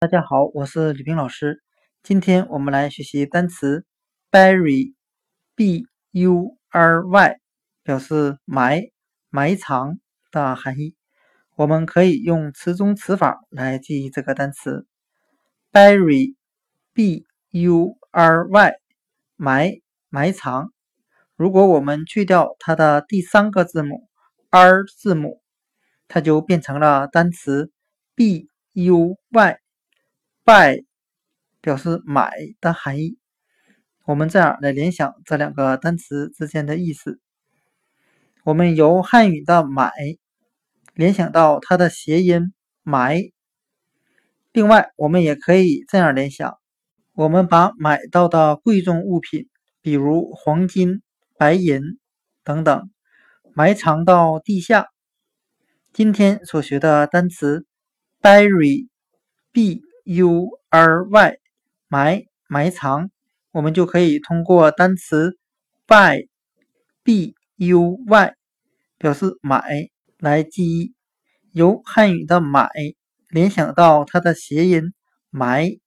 大家好，我是李冰老师。今天我们来学习单词 bury，b u r y，表示埋、埋藏的含义。我们可以用词中词法来记忆这个单词 bury，b u r y，埋、埋藏。如果我们去掉它的第三个字母 r 字母，它就变成了单词 b u y。Buy 表示买的含义，我们这样来联想这两个单词之间的意思。我们由汉语的买联想到它的谐音埋。另外，我们也可以这样联想：我们把买到的贵重物品，比如黄金、白银等等，埋藏到地下。今天所学的单词 bury，b。U r y 埋埋藏，我们就可以通过单词 buy b u y 表示买来记忆。由汉语的买联想到它的谐音埋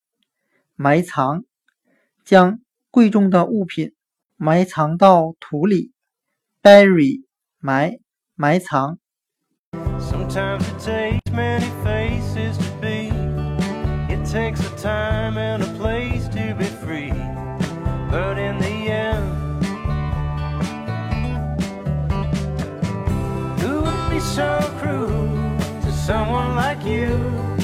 埋藏，将贵重的物品埋藏到土里，bury 埋埋藏。takes takes a time and a place to be free. But in the end, who would be so cruel to someone like you?